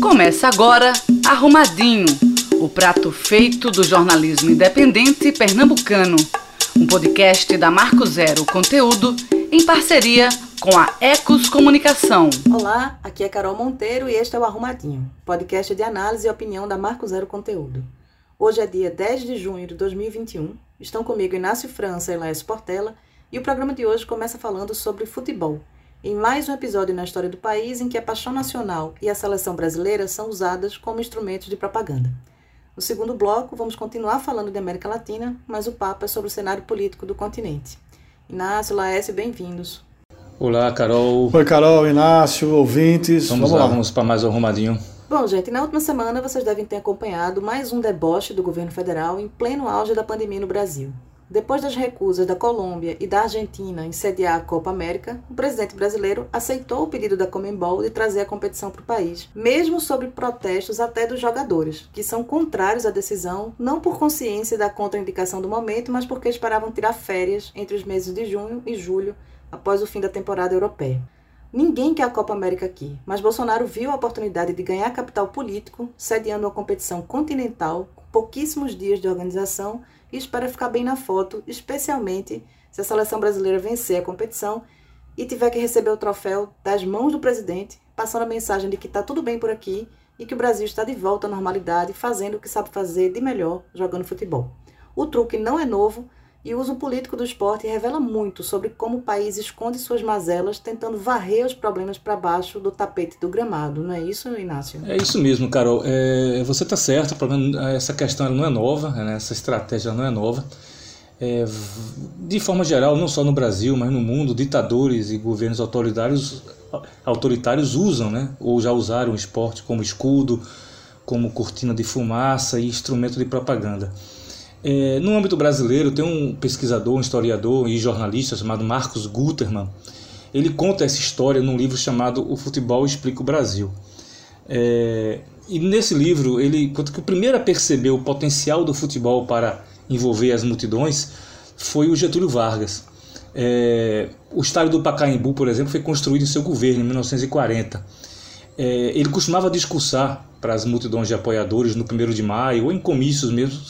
Começa agora Arrumadinho, o prato feito do jornalismo independente pernambucano. Um podcast da Marco Zero Conteúdo em parceria com a Ecos Comunicação. Olá, aqui é Carol Monteiro e este é o Arrumadinho, podcast de análise e opinião da Marco Zero Conteúdo. Hoje é dia 10 de junho de 2021. Estão comigo Inácio França e Laércio Portela e o programa de hoje começa falando sobre futebol em mais um episódio na história do país em que a paixão nacional e a seleção brasileira são usadas como instrumentos de propaganda. No segundo bloco, vamos continuar falando de América Latina, mas o papo é sobre o cenário político do continente. Inácio, Laércio, bem-vindos. Olá, Carol. Oi, Carol, Inácio, ouvintes. Vamos, vamos lá, vamos para mais um arrumadinho. Bom, gente, na última semana vocês devem ter acompanhado mais um deboche do governo federal em pleno auge da pandemia no Brasil. Depois das recusas da Colômbia e da Argentina em sediar a Copa América, o presidente brasileiro aceitou o pedido da Comembol de trazer a competição para o país, mesmo sobre protestos até dos jogadores, que são contrários à decisão, não por consciência da contraindicação do momento, mas porque esperavam tirar férias entre os meses de junho e julho, após o fim da temporada europeia. Ninguém quer a Copa América aqui, mas Bolsonaro viu a oportunidade de ganhar capital político, sediando uma competição continental com pouquíssimos dias de organização espera ficar bem na foto, especialmente se a seleção brasileira vencer a competição e tiver que receber o troféu das mãos do presidente, passando a mensagem de que está tudo bem por aqui e que o Brasil está de volta à normalidade, fazendo o que sabe fazer de melhor, jogando futebol. O truque não é novo e o uso político do esporte revela muito sobre como o país esconde suas mazelas, tentando varrer os problemas para baixo do tapete do gramado. Não é isso, Inácio? É isso mesmo, Carol. É, você está certo, essa questão não é nova, né? essa estratégia não é nova. É, de forma geral, não só no Brasil, mas no mundo, ditadores e governos autoritários, autoritários usam, né? ou já usaram o esporte como escudo, como cortina de fumaça e instrumento de propaganda. É, no âmbito brasileiro, tem um pesquisador, um historiador e jornalista chamado Marcos Gutermann. Ele conta essa história num livro chamado O Futebol Explica o Brasil. É, e nesse livro, ele conta que o primeiro a perceber o potencial do futebol para envolver as multidões foi o Getúlio Vargas. É, o estádio do Pacaembu, por exemplo, foi construído em seu governo em 1940. É, ele costumava discursar para as multidões de apoiadores no 1 de maio ou em comícios mesmo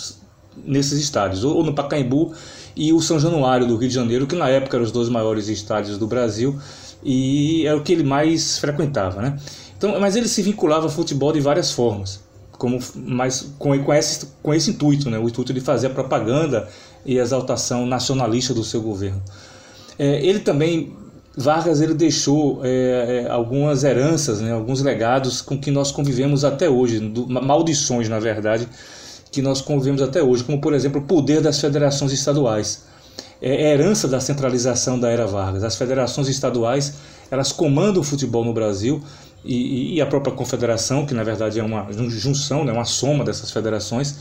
nesses estádios, ou no Pacaembu e o São Januário do Rio de Janeiro, que na época eram os dois maiores estádios do Brasil e é o que ele mais frequentava, né? Então, mas ele se vinculava ao futebol de várias formas, como mas com, com, esse, com esse intuito, né? O intuito de fazer a propaganda e exaltação nacionalista do seu governo. É, ele também Vargas ele deixou é, é algumas heranças, né, alguns legados com que nós convivemos até hoje, do, maldições na verdade, que nós convivemos até hoje, como por exemplo o poder das federações estaduais. É, é herança da centralização da era Vargas. As federações estaduais elas comandam o futebol no Brasil e, e a própria confederação, que na verdade é uma junção, né, uma soma dessas federações,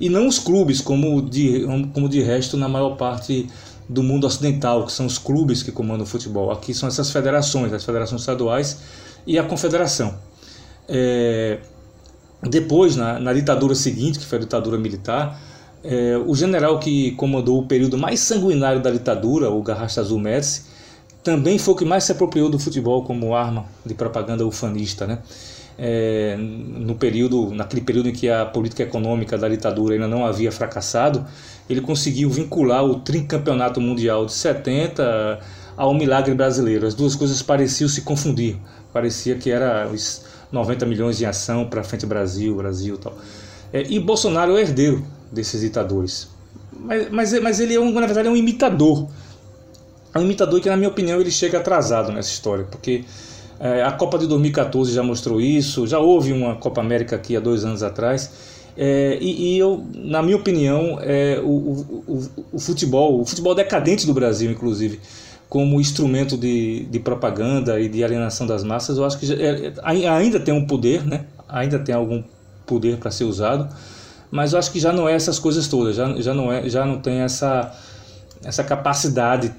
e não os clubes, como de, como de resto na maior parte do mundo ocidental, que são os clubes que comandam o futebol. Aqui são essas federações, as federações estaduais e a confederação. É, depois, na, na ditadura seguinte, que foi a ditadura militar, é, o general que comandou o período mais sanguinário da ditadura, o Garrastazu Azul Médici, também foi o que mais se apropriou do futebol como arma de propaganda ufanista, né? É, no período, naquele período em que a política econômica da ditadura ainda não havia fracassado, ele conseguiu vincular o tricampeonato mundial de 70 ao milagre brasileiro. As duas coisas pareciam se confundir. Parecia que era 90 milhões em ação para frente Brasil, Brasil tal. É, e Bolsonaro é o herdeiro desses ditadores. Mas, mas, mas ele, é um, na verdade, é um imitador. É um imitador que, na minha opinião, ele chega atrasado nessa história, porque é, a Copa de 2014 já mostrou isso, já houve uma Copa América aqui há dois anos atrás. É, e, e, eu, na minha opinião, é, o, o, o, o futebol, o futebol decadente do Brasil, inclusive, como instrumento de, de propaganda e de alienação das massas, eu acho que já, é, ainda tem um poder, né? ainda tem algum poder para ser usado, mas eu acho que já não é essas coisas todas, já, já, não, é, já não tem essa, essa capacidade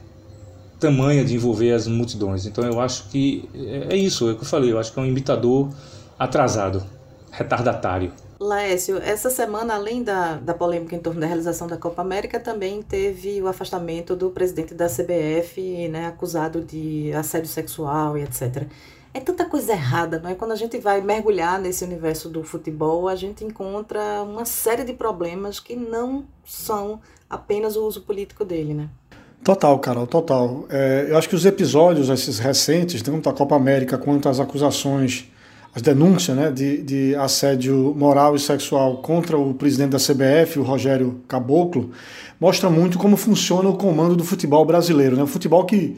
tamanha de envolver as multidões. Então eu acho que é, é isso, é o que eu falei, eu acho que é um imitador atrasado, retardatário. Laércio, essa semana, além da, da polêmica em torno da realização da Copa América, também teve o afastamento do presidente da CBF, né, acusado de assédio sexual e etc. É tanta coisa errada, não é? Quando a gente vai mergulhar nesse universo do futebol, a gente encontra uma série de problemas que não são apenas o uso político dele, né? Total, Carol, total. É, eu acho que os episódios, esses recentes, tanto a Copa América quanto as acusações, as denúncias né, de, de assédio moral e sexual contra o presidente da CBF, o Rogério Caboclo, mostram muito como funciona o comando do futebol brasileiro. Né? O futebol que,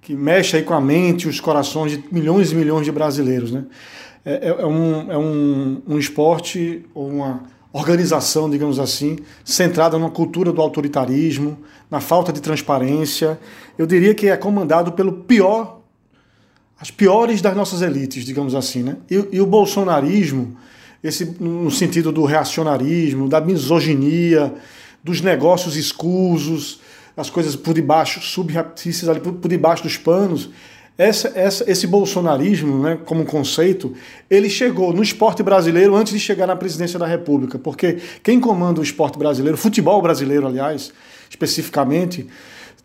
que mexe aí com a mente e os corações de milhões e milhões de brasileiros. Né? É, é, é um, é um, um esporte ou uma organização, digamos assim, centrada numa cultura do autoritarismo, na falta de transparência. Eu diria que é comandado pelo pior, as piores das nossas elites, digamos assim, né? E, e o bolsonarismo, esse no sentido do reacionarismo, da misoginia, dos negócios escusos, das coisas por debaixo, subreptícias ali por, por debaixo dos panos, essa, essa, esse bolsonarismo, né, como conceito, ele chegou no esporte brasileiro antes de chegar na presidência da República, porque quem comanda o esporte brasileiro, futebol brasileiro, aliás, especificamente,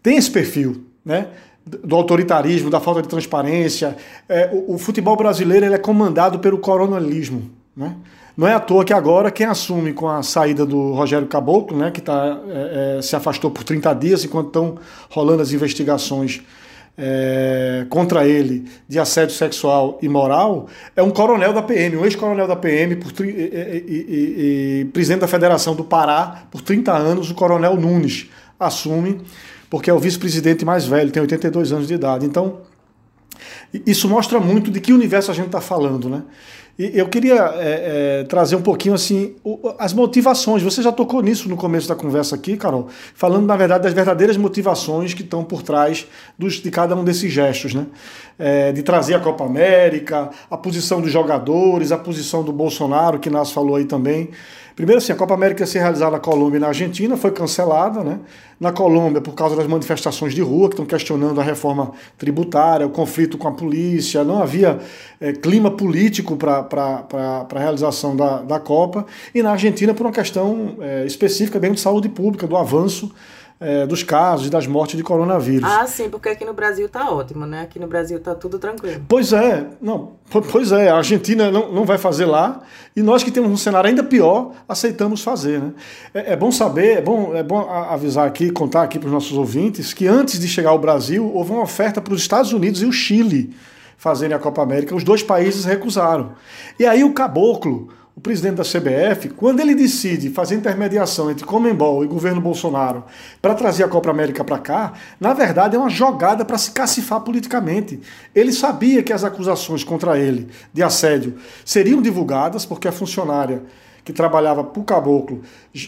tem esse perfil, né? Do autoritarismo, da falta de transparência. É, o, o, futebol brasileiro ele é comandado pelo coronelismo. Né? Não é à toa que agora quem assume com a saída do Rogério Caboclo, né, que tá, é, é, se afastou por 30 dias enquanto estão rolando as investigações é, contra ele de assédio sexual e moral é um coronel da PM, um ex-coronel da PM por, e, e, e, e, presidente da Federação do Pará por 30 anos, o coronel Nunes assume, porque é o vice-presidente mais velho, tem 82 anos de idade. Então, isso mostra muito de que universo a gente está falando, né? E eu queria é, é, trazer um pouquinho assim as motivações. Você já tocou nisso no começo da conversa aqui, Carol, falando na verdade das verdadeiras motivações que estão por trás dos, de cada um desses gestos, né? É, de trazer a Copa América, a posição dos jogadores, a posição do Bolsonaro, que Nas falou aí também. Primeiro, assim, a Copa América ia ser realizada na Colômbia e na Argentina, foi cancelada, né? Na Colômbia, por causa das manifestações de rua, que estão questionando a reforma tributária, o conflito com a polícia, não havia é, clima político para a realização da, da Copa. E na Argentina, por uma questão é, específica bem de saúde pública, do avanço é, dos casos e das mortes de coronavírus. Ah, sim, porque aqui no Brasil tá ótimo, né? Aqui no Brasil tá tudo tranquilo. Pois é, não, pois é, a Argentina não, não vai fazer lá e nós que temos um cenário ainda pior aceitamos fazer, né? É, é bom saber, é bom, é bom avisar aqui, contar aqui para os nossos ouvintes que antes de chegar ao Brasil houve uma oferta para os Estados Unidos e o Chile fazerem a Copa América, os dois países recusaram. E aí o caboclo o presidente da CBF, quando ele decide fazer intermediação entre Comembol e governo Bolsonaro para trazer a Copa América para cá, na verdade é uma jogada para se cacifar politicamente. Ele sabia que as acusações contra ele de assédio seriam divulgadas, porque a funcionária que trabalhava para o Caboclo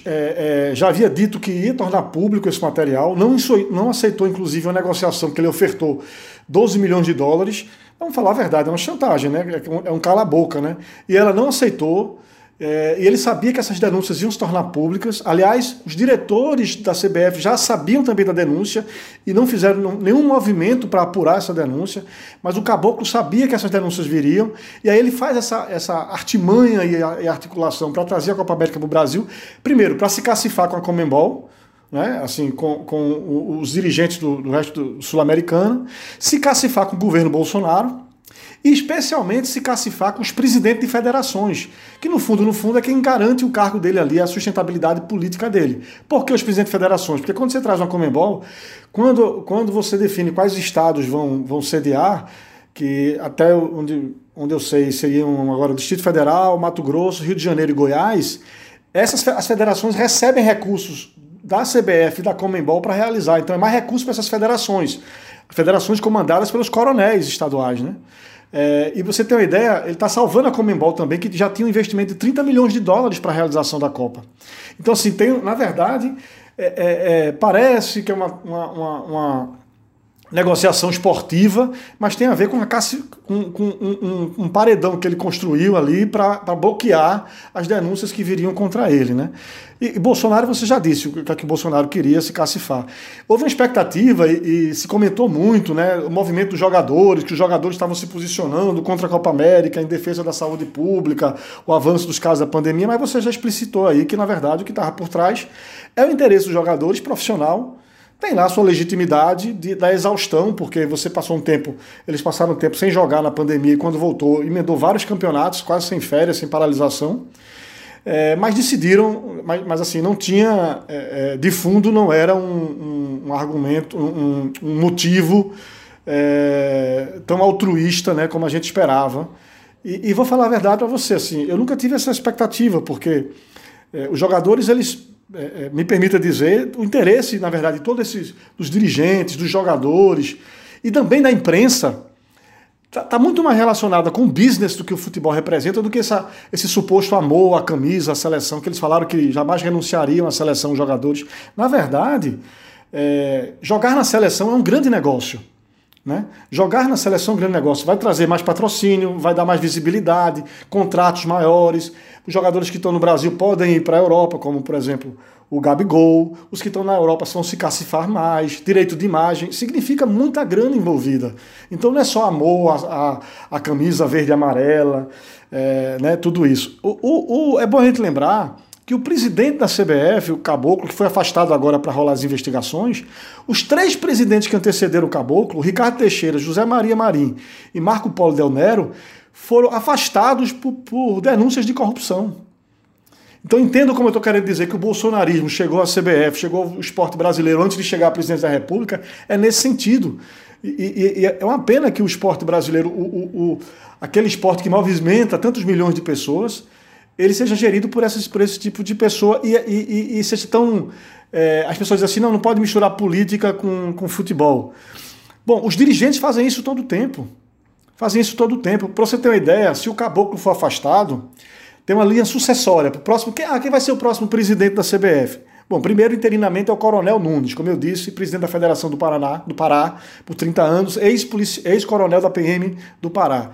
é, é, já havia dito que ia tornar público esse material, não, não aceitou inclusive uma negociação que ele ofertou 12 milhões de dólares Vamos falar a verdade, é uma chantagem, né? É um cala-boca, né? E ela não aceitou. É, e ele sabia que essas denúncias iam se tornar públicas. Aliás, os diretores da CBF já sabiam também da denúncia e não fizeram nenhum movimento para apurar essa denúncia. Mas o caboclo sabia que essas denúncias viriam. E aí ele faz essa, essa artimanha e, e articulação para trazer a Copa América para o Brasil. Primeiro, para se cacifar com a Comembol né, assim, com, com os dirigentes do, do resto sul-americano, se cacifar com o governo Bolsonaro e especialmente se cacifar com os presidentes de federações, que no fundo, no fundo, é quem garante o cargo dele ali, a sustentabilidade política dele. Por que os presidentes de federações? Porque quando você traz uma Comembol, quando, quando você define quais estados vão, vão sediar, que até onde, onde eu sei seriam agora o Distrito Federal, Mato Grosso, Rio de Janeiro e Goiás, essas as federações recebem recursos da CBF e da Comembol para realizar. Então é mais recurso para essas federações. Federações comandadas pelos coronéis estaduais, né? É, e você tem uma ideia, ele está salvando a Comembol também, que já tinha um investimento de 30 milhões de dólares para a realização da Copa. Então, assim, tem, na verdade, é, é, é parece que é uma, uma, uma, uma negociação esportiva, mas tem a ver com, a com, com um, um, paredão que ele construiu ali para bloquear as denúncias que viriam contra ele. Né? E, e Bolsonaro, você já disse o que, é que Bolsonaro queria se cacifar. Houve uma expectativa e, e, se comentou muito né, o movimento dos jogadores, que os jogadores estavam se posicionando contra a Copa América, em defesa da saúde pública, o avanço dos casos da pandemia, mas você já explicitou aí que, na verdade, o que estava por trás é o interesse dos jogadores profissional tem lá a sua legitimidade de, da exaustão, porque você passou um tempo, eles passaram um tempo sem jogar na pandemia e quando voltou, emendou vários campeonatos, quase sem férias, sem paralisação. É, mas decidiram, mas, mas, assim, não tinha, é, é de fundo não era um, um, um argumento, um, um motivo é, tão altruísta né, como a gente esperava. E, e vou falar a verdade para você, assim, eu nunca tive essa expectativa, porque é, os jogadores, eles, é, me permita dizer, o interesse, na verdade, de todos esses, dos dirigentes, dos jogadores e também da imprensa, está tá muito mais relacionada com o business do que o futebol representa do que essa, esse suposto amor à camisa, à seleção, que eles falaram que jamais renunciariam à seleção os jogadores. Na verdade, é, jogar na seleção é um grande negócio. Né? Jogar na seleção é grande negócio. Vai trazer mais patrocínio, vai dar mais visibilidade, contratos maiores. Os jogadores que estão no Brasil podem ir para a Europa, como por exemplo o Gabigol. Os que estão na Europa vão se cacifar mais, direito de imagem. Significa muita grana envolvida. Então não é só amor a, a, a camisa verde e amarela, é, né, tudo isso. O, o, o, é bom a gente lembrar que o presidente da CBF, o Caboclo, que foi afastado agora para rolar as investigações, os três presidentes que antecederam o Caboclo, Ricardo Teixeira, José Maria Marim e Marco Polo Del Nero, foram afastados por, por denúncias de corrupção. Então entendo como eu estou querendo dizer que o bolsonarismo chegou à CBF, chegou ao esporte brasileiro antes de chegar à presidência da República, é nesse sentido. E, e, e é uma pena que o esporte brasileiro, o, o, o, aquele esporte que movimenta tantos milhões de pessoas, ele seja gerido por, essas, por esse tipo de pessoa e, e, e seja tão. É, as pessoas dizem assim: não, não pode misturar política com, com futebol. Bom, os dirigentes fazem isso todo o tempo. Fazem isso todo o tempo. Para você ter uma ideia, se o caboclo for afastado, tem uma linha sucessória. Pro próximo, quem, ah, quem vai ser o próximo presidente da CBF? Bom, primeiro interinamente é o Coronel Nunes, como eu disse, presidente da Federação do Paraná, do Pará por 30 anos, ex-coronel da PM do Pará.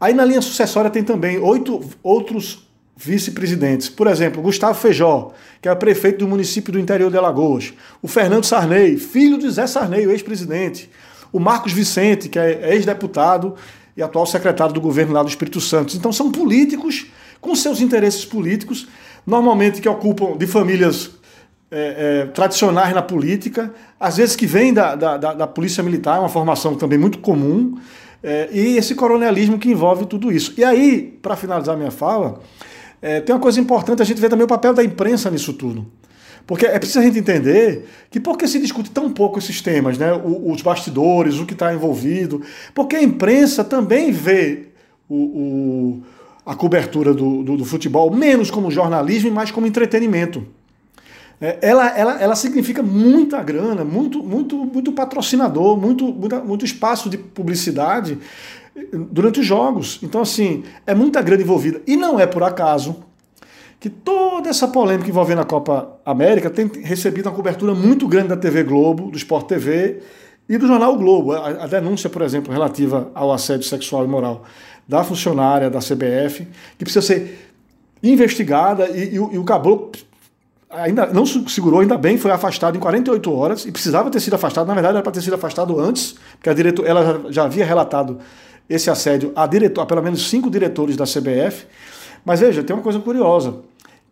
Aí na linha sucessória tem também oito outros vice-presidentes. Por exemplo, Gustavo Feijó, que é prefeito do município do interior de Alagoas. O Fernando Sarney, filho de Zé Sarney, o ex-presidente. O Marcos Vicente, que é ex-deputado e atual secretário do governo lá do Espírito Santo. Então são políticos com seus interesses políticos, normalmente que ocupam de famílias é, é, tradicionais na política, às vezes que vêm da, da, da, Polícia Militar, é uma formação também muito comum, é, e esse coronelismo que envolve tudo isso. E aí, para finalizar minha fala, é, tem uma coisa importante a gente ver também o papel da imprensa nisso tudo. Porque é preciso a gente entender que por que se discute tão pouco esses temas, né? os bastidores, o que está envolvido, porque a imprensa também vê o, o, a cobertura do, do, do, futebol menos como jornalismo e mais como entretenimento. É, ela, ela, ela significa muita grana, muito, muito, muito patrocinador, muito, muito, muito espaço de publicidade durante os jogos. Então, assim, é muita grana envolvida. E não é por acaso que toda essa polêmica envolvendo a Copa América tem recebido uma cobertura muito grande da TV Globo, do Sport TV e do jornal o Globo. A, denúncia, por exemplo, relativa ao assédio sexual e moral da funcionária da CBF, que precisa ser investigada e, e, e o Caboclo ainda não segurou, ainda bem, foi afastado em 48 horas e precisava ter sido afastado. Na verdade, era para ter sido afastado antes, porque a diretor, ela já, já havia relatado esse assédio a, diretor, a pelo menos cinco diretores da CBF. Mas veja, tem uma coisa curiosa.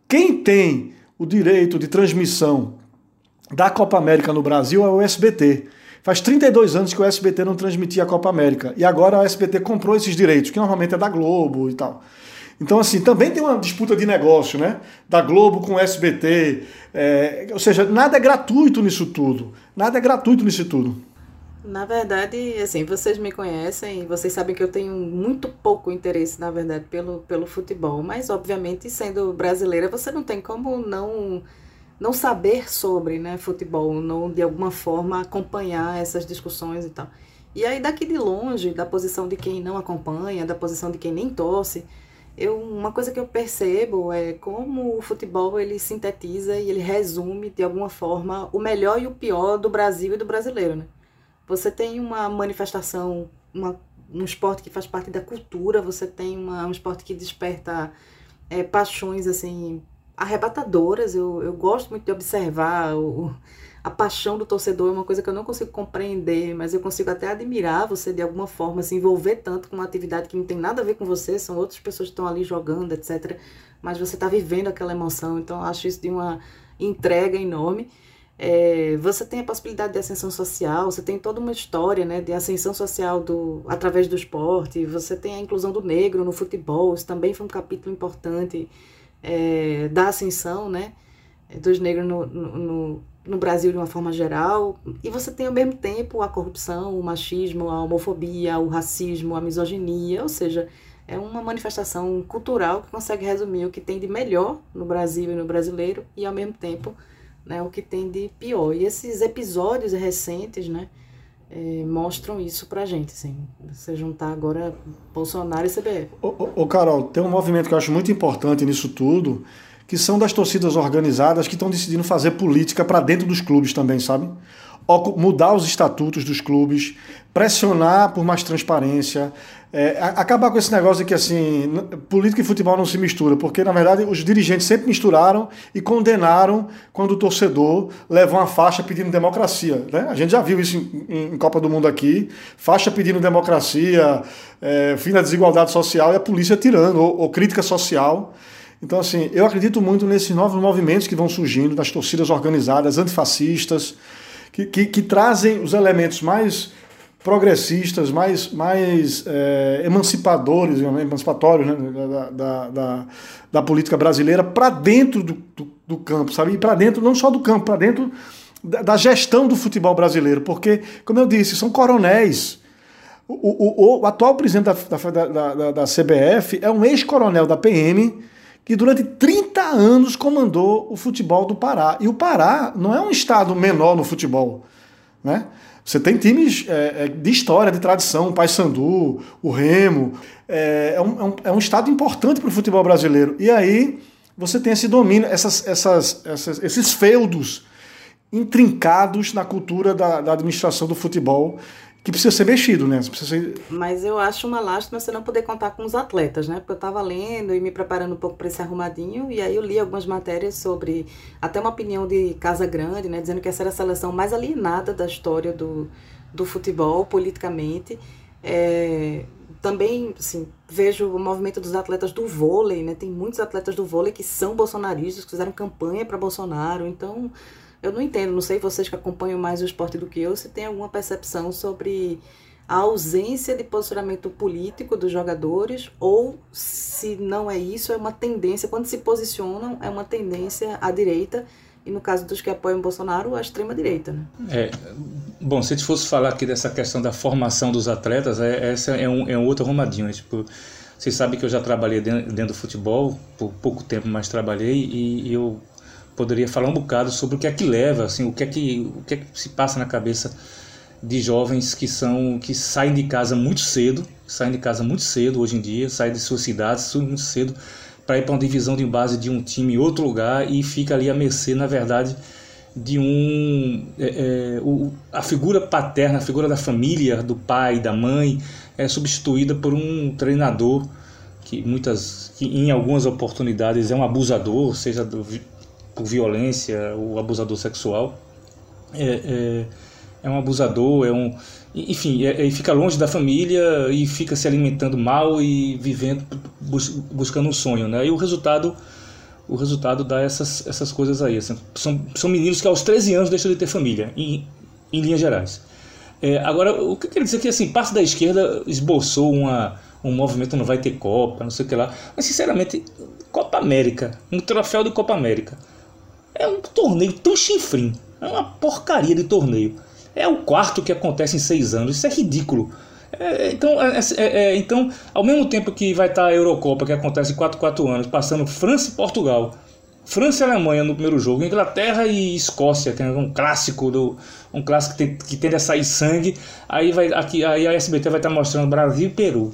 Quem tem o direito de transmissão da Copa América no Brasil é o SBT. Faz 32 anos que o SBT não transmitia a Copa América. E agora o SBT comprou esses direitos, que normalmente é da Globo e tal. Então, assim, também tem uma disputa de negócio, né? Da Globo com o SBT. É, ou seja, nada é gratuito nisso tudo. Nada é gratuito nisso tudo. Na verdade, assim, vocês me conhecem vocês sabem que eu tenho muito pouco interesse, na verdade, pelo, pelo futebol. Mas, obviamente, sendo brasileira, você não tem como não não saber sobre né, futebol, não de alguma forma acompanhar essas discussões e tal. E aí, daqui de longe, da posição de quem não acompanha, da posição de quem nem torce, eu, uma coisa que eu percebo é como o futebol ele sintetiza e ele resume de alguma forma o melhor e o pior do Brasil e do brasileiro, né? Você tem uma manifestação, uma, um esporte que faz parte da cultura, você tem uma, um esporte que desperta é, paixões assim arrebatadoras. Eu, eu gosto muito de observar o, a paixão do torcedor, é uma coisa que eu não consigo compreender, mas eu consigo até admirar você de alguma forma, se envolver tanto com uma atividade que não tem nada a ver com você, são outras pessoas que estão ali jogando, etc. Mas você está vivendo aquela emoção, então eu acho isso de uma entrega enorme. É, você tem a possibilidade de ascensão social, você tem toda uma história né, de ascensão social do, através do esporte, você tem a inclusão do negro no futebol, isso também foi um capítulo importante é, da ascensão né, dos negros no, no, no, Brasil de uma forma geral. E você tem ao mesmo tempo a corrupção, o machismo, a homofobia, o racismo, a misoginia, ou seja, é uma manifestação cultural que consegue resumir o que tem de melhor no Brasil e no brasileiro e ao mesmo tempo né, o que tem de pior. E esses episódios recentes, né, é, mostram isso pra gente, assim. Você juntar agora Bolsonaro e CBF. Ô, ô, ô, Carol, tem um movimento que eu acho muito importante nisso tudo, que são das torcidas organizadas que estão decidindo fazer política para dentro dos clubes também, sabe? Mudar os estatutos dos clubes, pressionar por mais transparência, é, acabar com esse negócio de que assim, política e futebol não se mistura, porque na verdade os dirigentes sempre misturaram e condenaram quando o torcedor leva uma faixa pedindo democracia. Né? A gente já viu isso em, em Copa do Mundo aqui, faixa pedindo democracia, é, fim da desigualdade social e a polícia tirando, ou, ou crítica social. Então, assim, eu acredito muito nesses novos movimentos que vão surgindo, das torcidas organizadas, antifascistas, que, que, que trazem os elementos mais progressistas, mais, mais é, emancipadores, emancipatórios né, da, da, da, da, política brasileira para dentro do, do, do, campo, sabe? E para dentro, não só do campo, para dentro da, da, gestão do futebol brasileiro, porque, como eu disse, são coronéis. O, o, o, o atual presidente da, da, da CBF é um ex-coronel da PM que durante 30 anos comandou o futebol do Pará. E o Pará não é um estado menor no futebol, né? Você tem times é, é, de história, de tradição, o Paysandu, o Remo. É, é, um, é, um, é estado importante para o futebol brasileiro. E aí você tem esse domínio, essas, essas, essas, esses feudos intrincados na cultura da, da administração do futebol que precisa ser mexido, né? Ser... Mas eu acho uma lástima você não poder contar com os atletas, né? Porque eu estava lendo e me preparando um pouco para esse arrumadinho, e aí eu li algumas matérias sobre até uma opinião de Casa Grande, né? Dizendo que essa era a seleção mais alienada da história do, do futebol, politicamente. É, também, assim, vejo o movimento dos atletas do vôlei, né? Tem muitos atletas do vôlei que são bolsonaristas, que fizeram campanha para Bolsonaro, então eu não entendo, não sei vocês que acompanham mais o esporte do que eu, se tem alguma percepção sobre a ausência de posicionamento político dos jogadores ou se não é isso, é uma tendência, quando se posicionam, é uma tendência à direita e no caso dos que apoiam Bolsonaro, à extrema direita. Né? É, bom, se a gente fosse falar aqui dessa questão da formação dos atletas, é, essa é um, é um outro arrumadinho. Né? Tipo, vocês sabem que eu já trabalhei dentro, dentro do futebol, por pouco tempo, mas trabalhei e, e eu poderia falar um bocado sobre o que é que leva, assim, o que é que, o que, é que se passa na cabeça de jovens que são que saem de casa muito cedo, saem de casa muito cedo hoje em dia, saem de suas cidades muito cedo para ir para uma divisão de base de um time em outro lugar e fica ali à mercê, na verdade, de um é, é, o, a figura paterna, a figura da família, do pai, da mãe, é substituída por um treinador que muitas que em algumas oportunidades é um abusador, seja do, por violência, o abusador sexual. É, é, é um abusador, é um. Enfim, é, é, fica longe da família e fica se alimentando mal e vivendo, bus, buscando um sonho, né? E o resultado o resultado dá essas, essas coisas aí. Assim, são, são meninos que aos 13 anos deixam de ter família, em, em linhas gerais. É, agora, o que eu quero dizer é que assim, parte da esquerda esboçou uma, um movimento não vai ter Copa, não sei o que lá. Mas, sinceramente, Copa América, um troféu de Copa América. É um torneio tão chinfrim. É uma porcaria de torneio. É o quarto que acontece em seis anos. Isso é ridículo. É, então, é, é, é então, ao mesmo tempo que vai estar a Eurocopa, que acontece em 4, 4 anos, passando França e Portugal, França e Alemanha no primeiro jogo, Inglaterra e Escócia, que é um clássico do um clássico que, tem, que tende a sair sangue. Aí vai aqui, aí a SBT vai estar mostrando Brasil e Peru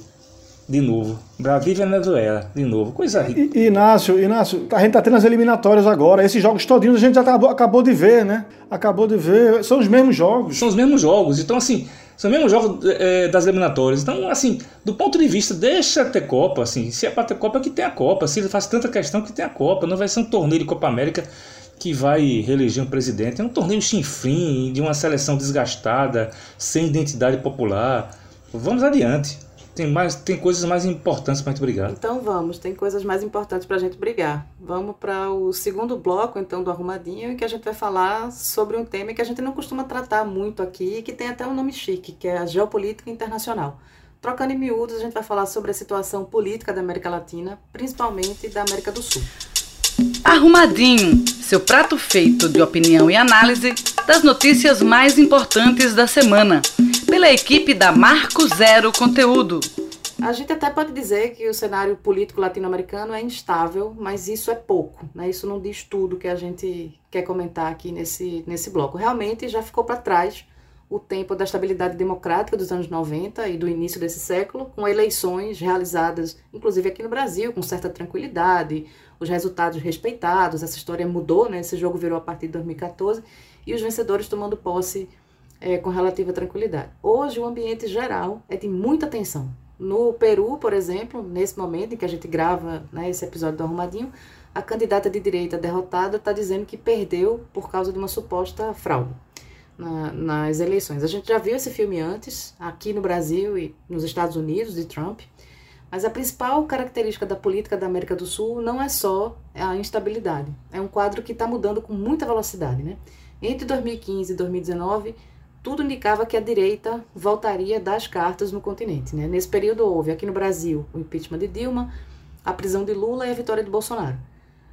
de novo. Brasil e Venezuela, de novo. Coisa rica. Inácio, Inácio, a gente tá tendo as eliminatórias agora. Esses jogos todinhos a gente já acabou, acabou de ver, né? Acabou de ver. São os mesmos jogos. São os mesmos jogos. Então, assim, são os mesmos jogos é, das eliminatórias. Então, assim, do ponto de vista, deixa ter Copa, assim. Se é pra ter Copa, que tem a Copa. Se ele faz tanta questão, que tem a Copa. Não vai ser um torneio de Copa América que vai reeleger um presidente. É um torneio chinfrim, de uma seleção desgastada, sem identidade popular. Vamos adiante. Tem, mais, tem coisas mais importantes para a gente brigar. Então vamos, tem coisas mais importantes para a gente brigar. Vamos para o segundo bloco, então, do Arrumadinho, em que a gente vai falar sobre um tema que a gente não costuma tratar muito aqui, que tem até um nome chique, que é a geopolítica internacional. Trocando em miúdos, a gente vai falar sobre a situação política da América Latina, principalmente da América do Sul. Arrumadinho, seu prato feito de opinião e análise das notícias mais importantes da semana, pela equipe da Marco Zero Conteúdo. A gente até pode dizer que o cenário político latino-americano é instável, mas isso é pouco, né? Isso não diz tudo que a gente quer comentar aqui nesse, nesse bloco. Realmente já ficou para trás o tempo da estabilidade democrática dos anos 90 e do início desse século, com eleições realizadas, inclusive aqui no Brasil, com certa tranquilidade, os resultados respeitados. Essa história mudou, né? Esse jogo virou a partir de 2014 e os vencedores tomando posse é, com relativa tranquilidade. Hoje, o ambiente geral é de muita tensão. No Peru, por exemplo, nesse momento em que a gente grava né, esse episódio do Arrumadinho, a candidata de direita derrotada está dizendo que perdeu por causa de uma suposta fraude na, nas eleições. A gente já viu esse filme antes, aqui no Brasil e nos Estados Unidos, de Trump. Mas a principal característica da política da América do Sul não é só a instabilidade. É um quadro que está mudando com muita velocidade. Né? Entre 2015 e 2019, tudo indicava que a direita voltaria das cartas no continente. Né? Nesse período houve aqui no Brasil o impeachment de Dilma, a prisão de Lula e a vitória de Bolsonaro.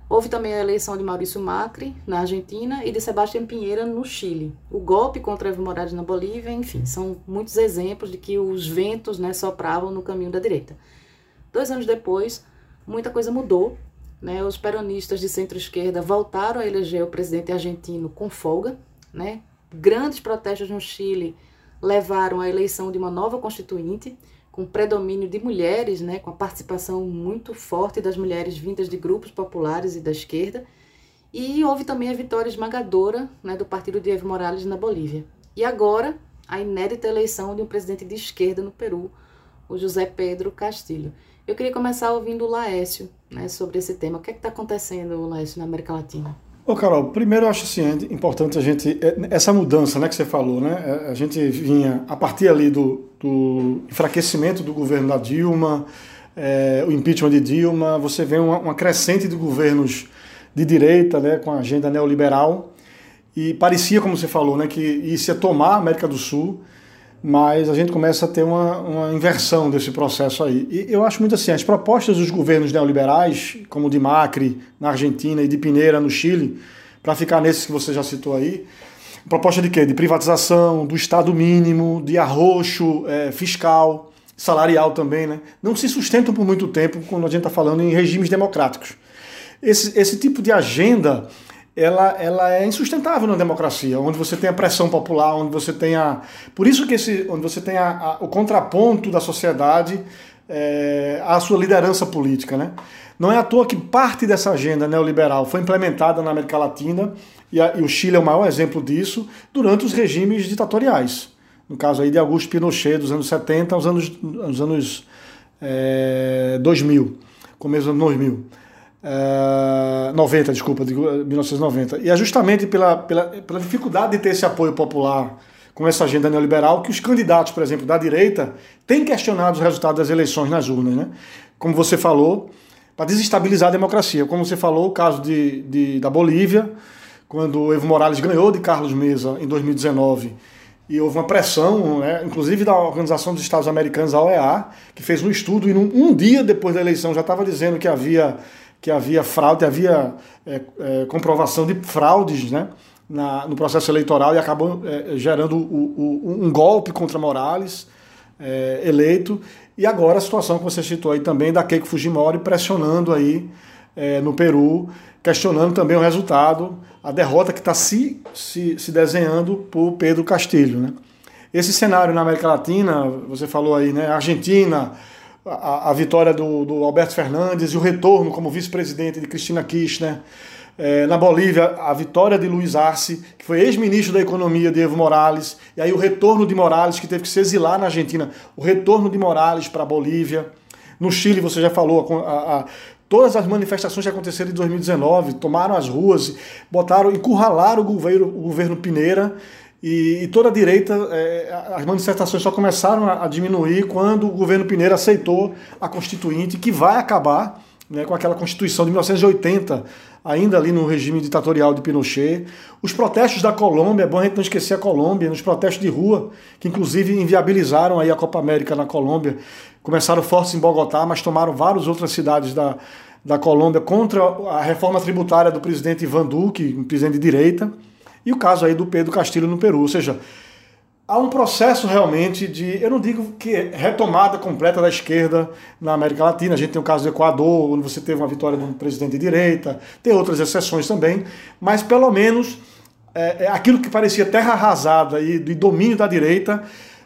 Houve também a eleição de Maurício Macri na Argentina e de Sebastião Pinheira no Chile. O golpe contra Evo Morales na Bolívia, enfim, são muitos exemplos de que os ventos né, sopravam no caminho da direita. Dois anos depois, muita coisa mudou. Né? Os peronistas de centro-esquerda voltaram a eleger o presidente argentino com folga. Né? Grandes protestos no Chile levaram à eleição de uma nova constituinte com predomínio de mulheres, né, com a participação muito forte das mulheres vindas de grupos populares e da esquerda. E houve também a vitória esmagadora né, do partido de Evo Morales na Bolívia. E agora, a inédita eleição de um presidente de esquerda no Peru, o José Pedro Castilho. Eu queria começar ouvindo o Laécio né, sobre esse tema. O que é está acontecendo, Laécio, na América Latina? Ô, Carol, primeiro eu acho assim, é importante a gente. É, essa mudança né, que você falou, né? É, a gente vinha a partir ali do, do enfraquecimento do governo da Dilma, é, o impeachment de Dilma, você vê uma, uma, crescente de governos de direita, né, com a agenda neoliberal, e parecia, como você falou, né, que isso ia tomar a América do Sul mas a gente começa a ter uma, uma, inversão desse processo aí. E eu acho muito assim, as propostas dos governos neoliberais, como o de Macri na Argentina e de Pineira no Chile, para ficar nesses que você já citou aí, proposta de quê? De privatização, do Estado mínimo, de arroxo é, fiscal, salarial também, né? Não se sustentam por muito tempo quando a gente está falando em regimes democráticos. Esse, esse tipo de agenda ela, ela é insustentável na democracia, onde você tem a pressão popular, onde você tem a. Por isso que esse, onde você tem a, a, o contraponto da sociedade é, à sua liderança política. Né? Não é à toa que parte dessa agenda neoliberal foi implementada na América Latina, e, a, e o Chile é o maior exemplo disso, durante os regimes ditatoriais. No caso aí de Augusto Pinochet, dos anos 70 aos anos, aos anos é, 2000, começo dos anos 2000. 90, eh, desculpa, de 1990. E é justamente pela, pela, pela dificuldade de ter esse apoio popular com essa agenda neoliberal que os candidatos, por exemplo, da direita, têm questionado os resultados das eleições nas urnas. Né? Como você falou, para desestabilizar a democracia. Como você falou, o caso de, de, da Bolívia, quando Evo Morales ganhou de Carlos Mesa em 2019 e houve uma pressão, né, inclusive da Organização dos Estados Americanos, a OEA, que fez um estudo e num, um dia depois da eleição já estava dizendo que havia que havia fraude, havia é, é, comprovação de fraudes né, na, no processo eleitoral e acabou é, gerando o, o, um golpe contra Morales, é, eleito. E agora a situação que você citou aí também da Keiko Fujimori pressionando aí é, no Peru, questionando também o resultado, a derrota que está se, se, se desenhando por Pedro Castilho. Né? Esse cenário na América Latina, você falou aí, né, Argentina, a, a vitória do, do, Alberto Fernandes e o retorno como vice-presidente de Cristina Kirchner. É, na Bolívia, a vitória de Luiz Arce, que foi ex-ministro da Economia de Evo Morales, e aí o retorno de Morales, que teve que se exilar na Argentina, o retorno de Morales para a Bolívia. No Chile, você já falou, a, a, todas as manifestações que aconteceram em 2019, tomaram as ruas, botaram, encurralaram o governo, o governo Pineira, E, e toda a direita, é, as manifestações só começaram a, a diminuir quando o governo Pineira aceitou a Constituinte, que vai acabar né, com aquela Constituição de 1980, ainda ali no regime ditatorial de Pinochet. Os protestos da Colômbia, é bom a gente não esquecer a Colômbia, nos protestos de rua, que inclusive inviabilizaram aí a Copa América na Colômbia, começaram fortes em Bogotá, mas tomaram várias outras cidades da, da Colômbia contra a reforma tributária do presidente Ivan Duque, um presidente de direita, e o caso aí do Pedro Castilho no Peru. Ou seja, há um processo realmente de, eu não digo que retomada completa da esquerda na América Latina. A gente tem o caso do Equador, onde você teve uma vitória de um presidente de direita, tem outras exceções também, mas pelo menos é, é aquilo que parecia terra arrasada e de domínio da direita,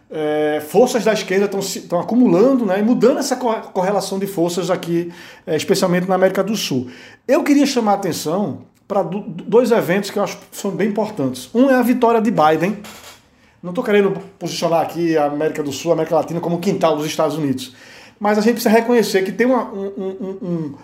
é, forças da esquerda estão acumulando né, e mudando essa correlação de forças aqui, é, especialmente na América do Sul. Eu queria chamar a atenção para dois eventos que eu acho que são bem importantes. Um é a vitória de Biden não estou querendo posicionar aqui a América do Sul, a América Latina como quintal dos Estados Unidos. Mas a gente precisa reconhecer que tem uma, um, um,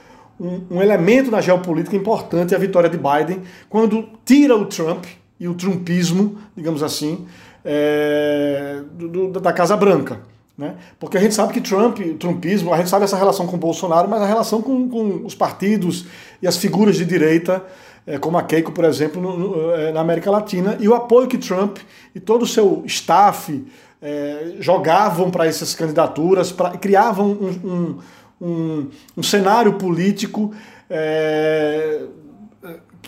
um, um, elemento na geopolítica importante, a vitória de Biden, quando tira o Trump e o trumpismo, digamos assim, é, do, da Casa Branca. Né? Porque a gente sabe que Trump, o trumpismo, a gente sabe essa relação com Bolsonaro, mas a relação com, com os partidos e as figuras de direita é, como a Keiko, por exemplo, no, no, é, na América Latina, e o apoio que Trump e todo o seu staff é, jogavam para essas candidaturas, pra, criavam um, um, um, um cenário político é,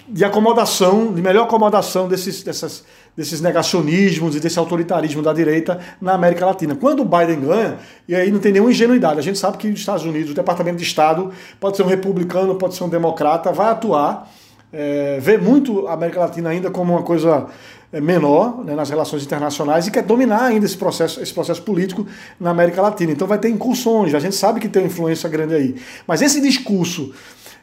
de acomodação, de melhor acomodação desses, dessas, desses negacionismos e desse autoritarismo da direita na América Latina. Quando o Biden ganha, e aí não tem nenhuma ingenuidade, a gente sabe que os Estados Unidos, o Departamento de Estado, pode ser um republicano, pode ser um democrata, vai atuar é, vê muito a América Latina ainda como uma coisa é, menor né, nas relações internacionais e quer dominar ainda esse processo, esse processo político na América Latina. Então vai ter incursões, a gente sabe que tem uma influência grande aí. Mas esse discurso,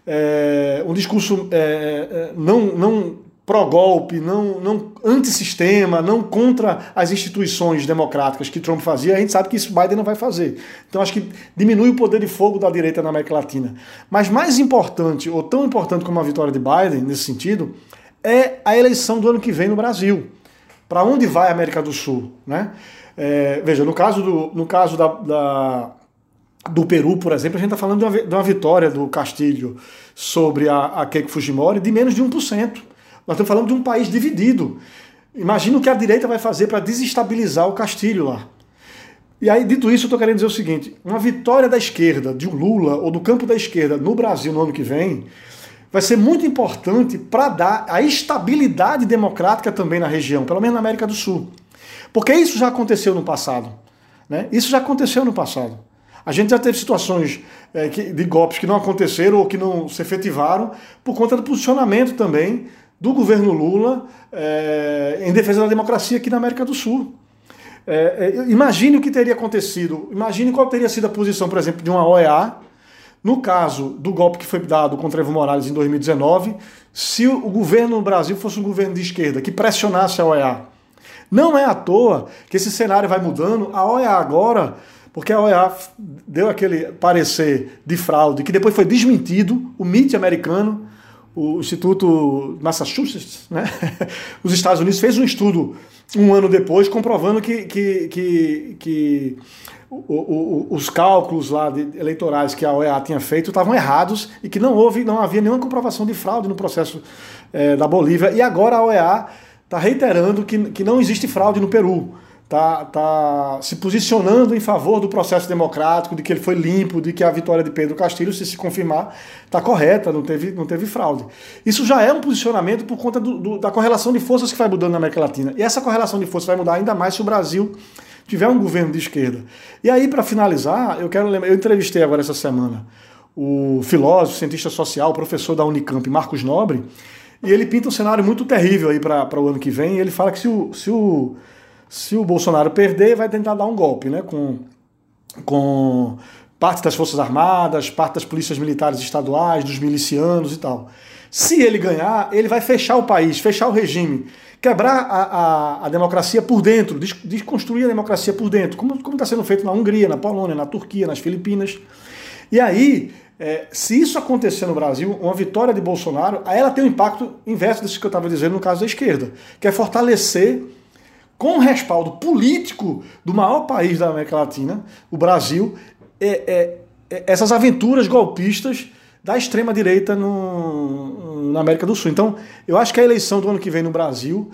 é, um discurso é, é não, não pró-golpe, não, não antissistema, não contra as instituições democráticas que Trump fazia, a gente sabe que isso Biden não vai fazer. Então acho que diminui o poder de fogo da direita na América Latina. Mas mais importante, ou tão importante como a vitória de Biden, nesse sentido, é a eleição do ano que vem no Brasil. Para onde vai a América do Sul? Né? É, veja, no caso do, no caso da, da do Peru, por exemplo, a gente está falando de uma, de uma, vitória do Castilho sobre a, a Keiko Fujimori de menos de 1%. Nós estamos falando de um país dividido. Imagina o que a direita vai fazer para desestabilizar o Castilho lá. E aí, dito isso, eu estou querendo dizer o seguinte: uma vitória da esquerda, de Lula ou do campo da esquerda no Brasil no ano que vem, vai ser muito importante para dar a estabilidade democrática também na região, pelo menos na América do Sul. Porque isso já aconteceu no passado. Né? Isso já aconteceu no passado. A gente já teve situações é, de golpes que não aconteceram ou que não se efetivaram por conta do posicionamento também do governo Lula é, em defesa da democracia aqui na América do Sul. É, imagine o que teria acontecido, imagine qual teria sido a posição, por exemplo, de uma OEA, no caso do golpe que foi dado contra Evo Morales em 2019, se o governo no Brasil fosse um governo de esquerda que pressionasse a OEA. Não é à toa que esse cenário vai mudando. A OEA agora, porque a OEA deu aquele parecer de fraude que depois foi desmentido, o MIT americano o Instituto Massachusetts, né? os Estados Unidos, fez um estudo um ano depois comprovando que, que, que, que o, o, os cálculos lá eleitorais que a OEA tinha feito estavam errados e que não houve, não havia nenhuma comprovação de fraude no processo é, da Bolívia. E agora a OEA está reiterando que, que não existe fraude no Peru está tá se posicionando em favor do processo democrático, de que ele foi limpo, de que a vitória de Pedro Castilho, se se confirmar, está correta, não teve, não teve fraude. Isso já é um posicionamento por conta do, do, da correlação de forças que vai mudando na América Latina. E essa correlação de forças vai mudar ainda mais se o Brasil tiver um governo de esquerda. E aí, para finalizar, eu quero lembrar, eu entrevistei agora essa semana o filósofo, cientista social, professor da Unicamp, Marcos Nobre, e ele pinta um cenário muito terrível aí para o ano que vem. ele fala que se o, se o se o Bolsonaro perder, vai tentar dar um golpe, né? Com, com parte das Forças Armadas, parte das polícias militares estaduais, dos milicianos e tal. Se ele ganhar, ele vai fechar o país, fechar o regime, quebrar a, a, a democracia por dentro, desconstruir a democracia por dentro, como está sendo feito na Hungria, na Polônia, na Turquia, nas Filipinas. E aí, é, se isso acontecer no Brasil, uma vitória de Bolsonaro, aí ela tem um impacto inverso disso que eu estava dizendo no caso da esquerda, que é fortalecer com respaldo político do maior país da América Latina, o Brasil, é, é, é essas aventuras golpistas da extrema-direita na América do Sul. Então, eu acho que a eleição do ano que vem no Brasil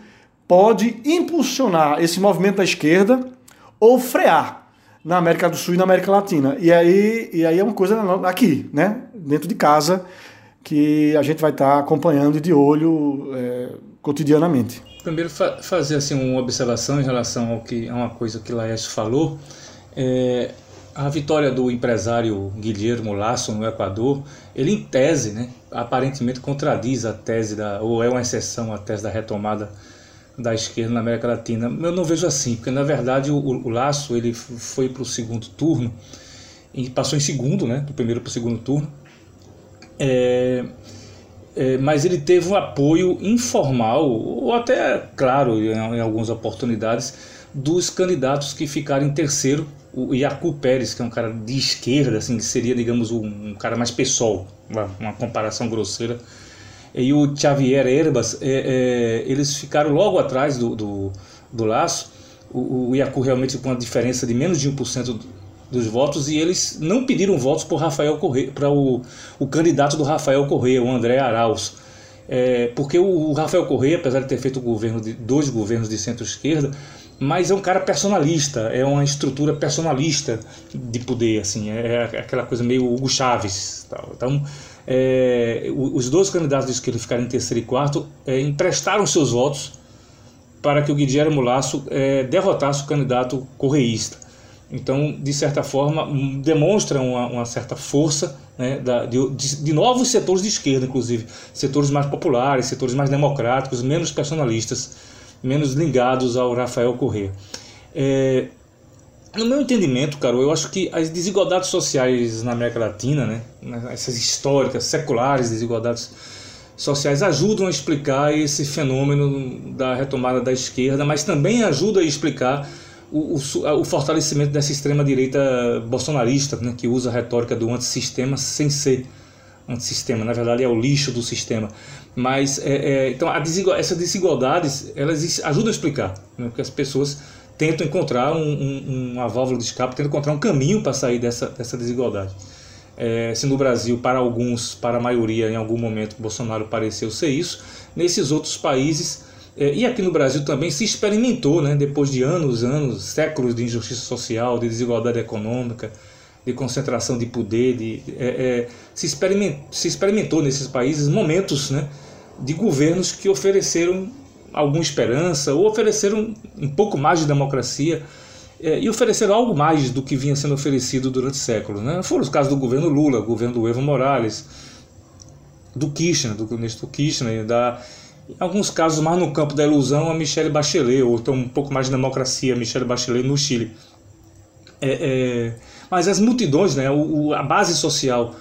pode impulsionar esse movimento da esquerda ou frear na América do Sul e na América Latina. E aí, e aí é uma coisa aqui, né? dentro de casa, que a gente vai estar acompanhando de olho é, cotidianamente. Primeiro, fa fazer assim, uma observação em relação ao que, a uma coisa que Laércio falou. É, a vitória do empresário Guilhermo Lasso no Equador, ele em tese, né, aparentemente contradiz a tese da, ou é uma exceção à tese da retomada da esquerda na América Latina. Eu não vejo assim, porque na verdade o, o Lasso ele foi para o segundo turno e passou em segundo, né, do primeiro para o segundo turno. É, é, mas ele teve um apoio informal, ou até, claro, em, em algumas oportunidades, dos candidatos que ficaram em terceiro, o Iacu Pérez, que é um cara de esquerda, assim, que seria, digamos, um, um cara mais pessoal, uma, uma, comparação grosseira, e o Xavier Herbas, é, é, eles ficaram logo atrás do, do, do Laço, o, o Iacu realmente com uma diferença de menos de 1% dos votos e eles não pediram votos para Rafael Correia, para o, o candidato do Rafael Correia, o André Arauz. É, porque o, o, Rafael Correia, apesar de ter feito governo de, dois governos de centro-esquerda, mas é um cara personalista, é uma estrutura personalista de poder, assim, é, é aquela coisa meio Hugo Chaves. Tal. Então, é, os dois candidatos de esquerda ficaram em terceiro e quarto, é, emprestaram seus votos para que o Guilherme Lasso é, derrotasse o candidato correísta. Então, de certa forma, demonstra uma, uma certa força né, da, de, de, novos setores de esquerda, inclusive, setores mais populares, setores mais democráticos, menos personalistas, menos ligados ao Rafael Corrêa. É, no meu entendimento, Caro, eu acho que as desigualdades sociais na América Latina, né, essas históricas, seculares desigualdades sociais, ajudam a explicar esse fenômeno da retomada da esquerda, mas também ajudam a explicar o, o, o fortalecimento dessa extrema-direita bolsonarista, né, que usa a retórica do antissistema sem ser antissistema, na verdade é o lixo do sistema. Mas, é, é, então, desigual, essas desigualdades, elas ajudam a explicar, né, porque as pessoas tentam encontrar um, um, uma válvula de escape, tentam encontrar um caminho para sair dessa, dessa desigualdade. É, se no Brasil, para alguns, para a maioria, em algum momento, Bolsonaro pareceu ser isso, nesses outros países e aqui no Brasil também se experimentou, né, depois de anos, anos, séculos de injustiça social, de desigualdade econômica, de concentração de poder, de, é, é, se, experimentou, se experimentou nesses países momentos né, de governos que ofereceram alguma esperança ou ofereceram um pouco mais de democracia é, e ofereceram algo mais do que vinha sendo oferecido durante séculos. Né? Foram os casos do governo Lula, governo do Evo Morales, do Kirchner, do Néstor Kirchner, da em alguns casos, mais no campo da ilusão, a Michelle Bachelet, ou então um pouco mais de democracia, a Michelle Bachelet no Chile. É, é, mas as multidões, né, o, a base social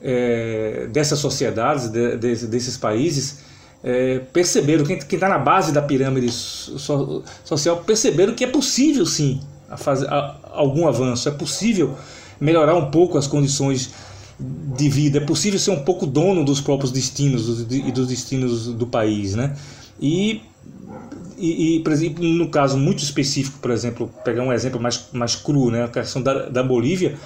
é, dessas sociedades, de, de, desses países, é, perceberam, quem está na base da pirâmide so, social, perceberam que é possível sim fazer a, algum avanço, é possível melhorar um pouco as condições de vida. É possível ser um pouco dono dos próprios destinos e dos destinos do país, né? E, e, e, exemplo, no caso muito específico, por exemplo, pegar um exemplo mais, mais cru, né? A questão da, da Bolívia,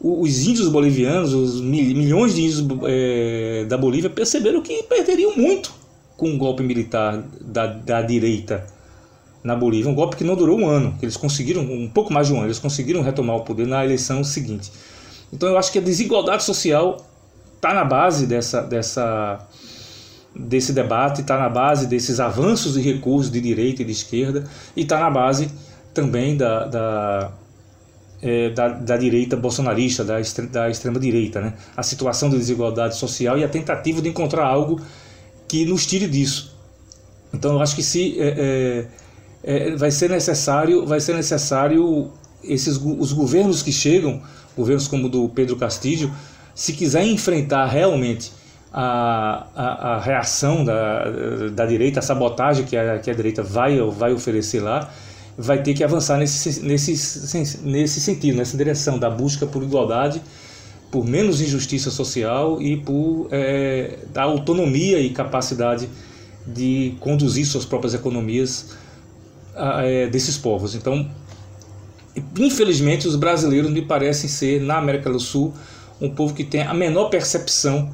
os índios bolivianos, os milhões de índios é, da Bolívia perceberam que perderiam muito com um golpe militar da, da direita na Bolívia, um golpe que não durou um ano, eles conseguiram, um pouco mais de um ano, eles conseguiram retomar o poder na eleição seguinte. Então eu acho que a desigualdade social está na base dessa, dessa, desse debate, está na base desses avanços de recursos de direita e de esquerda e está na base também da, da, é, da, da, direita bolsonarista, da, da extrema-direita. Né? A situação de desigualdade social e a tentativa de encontrar algo que nos tire disso. Então eu acho que se é, é, é vai ser necessário, vai ser necessário esses os governos que chegam governos como o do Pedro Castilho, se quiser enfrentar realmente a, a, a, reação da, da direita, a sabotagem que a, que a direita vai, vai oferecer lá, vai ter que avançar nesse, nesse, nesse sentido, nessa direção da busca por igualdade, por menos injustiça social e por é, da autonomia e capacidade de conduzir suas próprias economias é, desses povos. Então, infelizmente, os brasileiros me parecem ser, na América do Sul, um povo que tem a menor percepção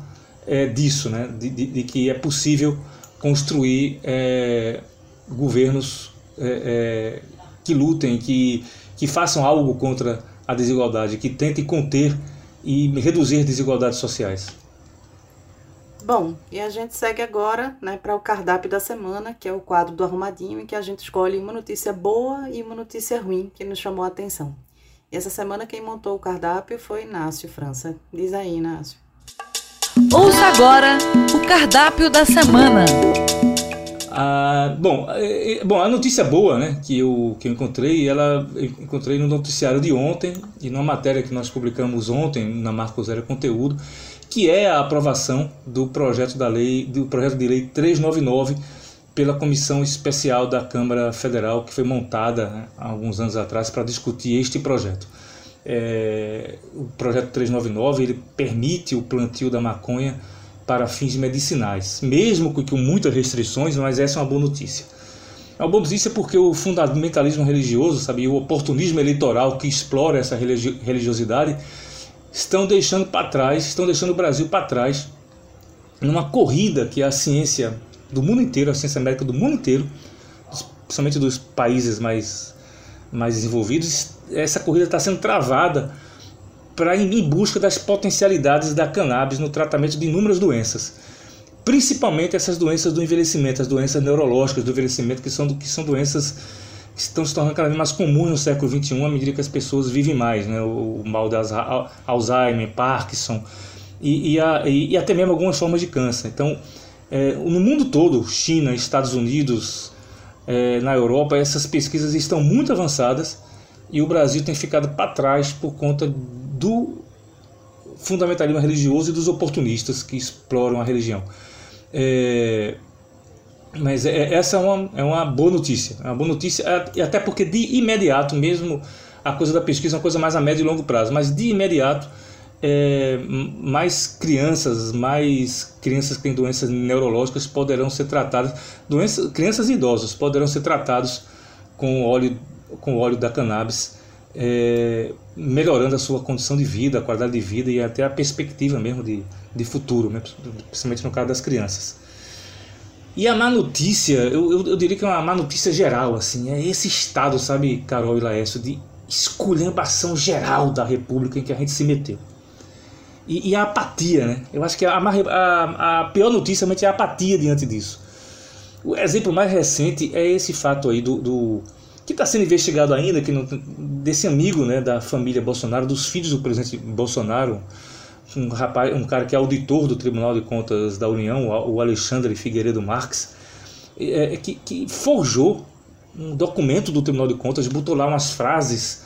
é, disso, né? De, de, de, que é possível construir é, governos é, é, que lutem, que, que façam algo contra a desigualdade, que tentem conter e reduzir desigualdades sociais. Bom, e a gente segue agora né, para o cardápio da semana, que é o quadro do Arrumadinho, em que a gente escolhe uma notícia boa e uma notícia ruim que nos chamou a atenção. E essa semana quem montou o cardápio foi Inácio França. Diz aí, Inácio. Ouça agora o cardápio da semana. Ah, bom, é, é, bom, a notícia boa né, que, eu, que eu encontrei, ela eu encontrei no noticiário de ontem e numa matéria que nós publicamos ontem na Marco Zero Conteúdo, que é a aprovação do projeto da lei, do projeto de lei 399 pela comissão especial da Câmara Federal que foi montada né, há alguns anos atrás para discutir este projeto. É, o projeto 399 ele permite o plantio da maconha para fins medicinais, mesmo com muitas restrições, mas essa é uma boa notícia. É uma boa notícia porque o fundamentalismo religioso, sabe, o oportunismo eleitoral que explora essa religiosidade, estão deixando para trás, estão deixando o Brasil para trás numa corrida que a ciência do mundo inteiro, a ciência médica do mundo inteiro, principalmente dos países mais, mais desenvolvidos, essa corrida está sendo travada para em busca das potencialidades da cannabis no tratamento de inúmeras doenças. Principalmente essas doenças do envelhecimento, as doenças neurológicas do envelhecimento, que são, que são doenças estão se tornando cada vez mais comuns no século XXI à medida que as pessoas vivem mais. Né? O, o mal das Alzheimer, Parkinson e, e, a, e, e até mesmo algumas formas de câncer. Então, é, no mundo todo, China, Estados Unidos, é, na Europa, essas pesquisas estão muito avançadas e o Brasil tem ficado para trás por conta do fundamentalismo religioso e dos oportunistas que exploram a religião. É, mas é, essa é uma, é uma boa notícia. É uma boa notícia, é, até porque de imediato, mesmo a coisa da pesquisa é uma coisa mais a médio e longo prazo, mas de imediato é, mais crianças, mais crianças que têm doenças neurológicas poderão ser tratadas, doenças, crianças e idosos poderão ser tratados com óleo, com óleo da cannabis, é, melhorando a sua condição de vida, a qualidade de vida e até a perspectiva mesmo de, de futuro, né? principalmente no caso das crianças. E a má notícia, eu, eu, eu, diria que é uma má notícia geral, assim, é esse estado, sabe, Carol e Laércio, de esculhambação geral da República em que a gente se meteu e, e, a apatia, né? Eu acho que a, a, a pior notícia realmente é a apatia diante disso. O exemplo mais recente é esse fato aí do, do que está sendo investigado ainda, que desse amigo né, da família Bolsonaro, dos filhos do presidente Bolsonaro, um rapaz, um cara que é auditor do Tribunal de Contas da União, o Alexandre Figueiredo Marques, é, é, que, que forjou um documento do Tribunal de Contas, botou lá umas frases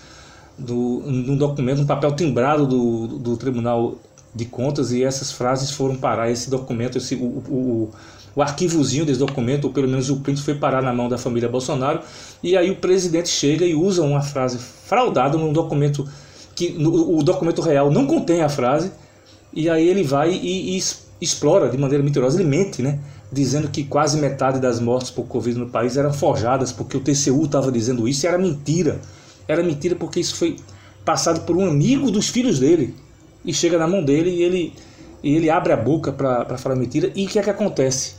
do, documento, um papel timbrado do, do Tribunal de contas e essas frases foram parar, esse documento, esse, o, o, o arquivozinho desse documento, ou pelo menos o print, foi parar na mão da família Bolsonaro, e aí o presidente chega e usa uma frase fraudada num documento que no, o documento real não contém a frase, e aí ele vai e, e explora de maneira mentirosa, ele mente, né? Dizendo que quase metade das mortes por Covid no país eram forjadas porque o TCU estava dizendo isso, e era mentira. Era mentira porque isso foi passado por um amigo dos filhos dele e chega na mão dele e ele, e ele abre a boca para falar mentira. E o que é que acontece?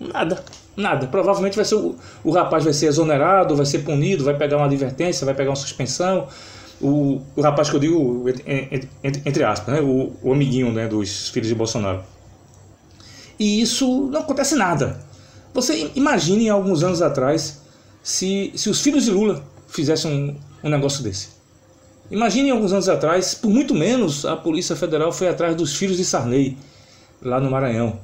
Nada, nada. Provavelmente vai ser o, o rapaz vai ser exonerado, vai ser punido, vai pegar uma advertência, vai pegar uma suspensão. O, o rapaz que eu digo, entre, entre aspas, né? o, o amiguinho né, dos filhos de Bolsonaro. E isso não acontece nada. Você imagine alguns anos atrás se, se os filhos de Lula fizessem um, um negócio desse. Imagine alguns anos atrás, por muito menos, a Polícia Federal foi atrás dos filhos de Sarney, lá no Maranhão.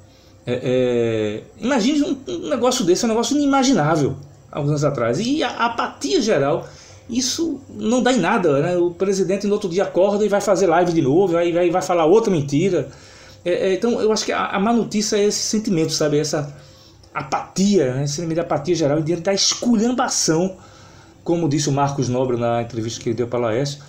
É, é, imagine um, um, negócio desse, um negócio inimaginável, alguns anos atrás. E a apatia geral, isso não dá em nada. Né? O presidente no outro dia acorda e vai fazer live de novo, aí vai, vai falar outra mentira. É, é, então eu acho que a, a má notícia é esse sentimento, sabe? Essa apatia, né? esse sentimento de apatia geral e diante da esculhambação, como disse o Marcos Nobre na entrevista que ele deu para a Laércio,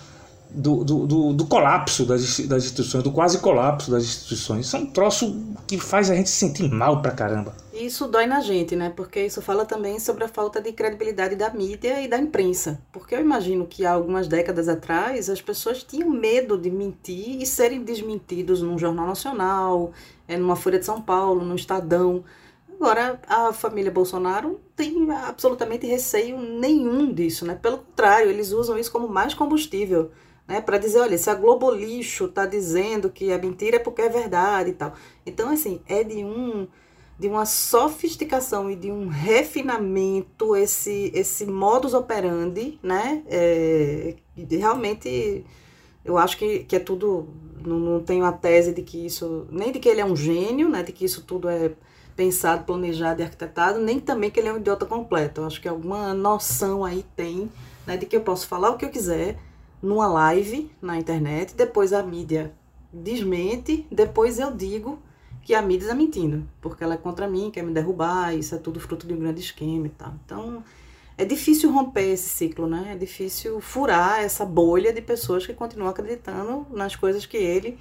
do, do, do, do, colapso das, das instituições, do quase colapso das instituições. Isso é um troço que faz a gente se sentir mal pra caramba. Isso dói na gente, né? Porque isso fala também sobre a falta de credibilidade da mídia e da imprensa. Porque eu imagino que há algumas décadas atrás as pessoas tinham medo de mentir e serem desmentidos num jornal nacional, é, numa Folha de São Paulo, no Estadão. Agora, a família Bolsonaro tem absolutamente receio nenhum disso, né? Pelo contrário, eles usam isso como mais combustível, né? Para dizer, olha, se a Globo Lixo está dizendo que é mentira é porque é verdade e tal. Então, assim, é de um de uma sofisticação e de um refinamento esse esse modus operandi, né? É, realmente eu acho que, que é tudo não, não tenho a tese de que isso nem de que ele é um gênio, né? De que isso tudo é pensado, planejado e arquitetado, nem também que ele é um idiota completo. Eu acho que alguma noção aí tem, né? De que eu posso falar o que eu quiser numa live na internet, depois a mídia desmente, depois eu digo que a mídia está mentindo, porque ela é contra mim, quer me derrubar, isso é tudo fruto de um grande esquema e tal. Então, é difícil romper esse ciclo, né? É difícil furar essa bolha de pessoas que continuam acreditando nas coisas que ele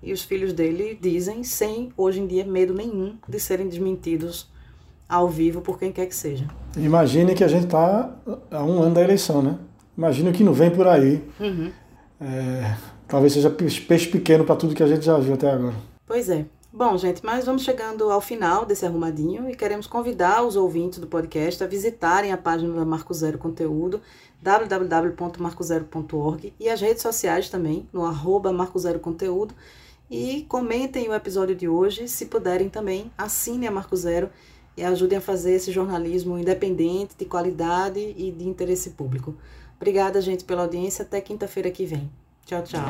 e os filhos dele dizem, sem hoje em dia medo nenhum de serem desmentidos ao vivo por quem quer que seja. Imagine que a gente está a um ano da eleição, né? Imagine o que não vem por aí. Uhum. É, talvez seja peixe pequeno para tudo que a gente já viu até agora. Pois é. Bom, gente, mas vamos chegando ao final desse arrumadinho e queremos convidar os ouvintes do podcast a visitarem a página da Marco Zero Conteúdo, www.marcozero.org e as redes sociais também, no arroba Marco Zero Conteúdo. E comentem o episódio de hoje, se puderem também, assinem a Marco Zero e ajudem a fazer esse jornalismo independente, de qualidade e de interesse público. Obrigada, gente, pela audiência. Até quinta-feira que vem. Tchau, tchau.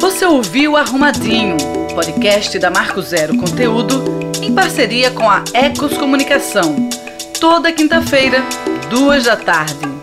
Você ouviu Arrumadinho, podcast da Marco Zero Conteúdo, em parceria com a Ecos Comunicação. Toda quinta-feira, duas da tarde.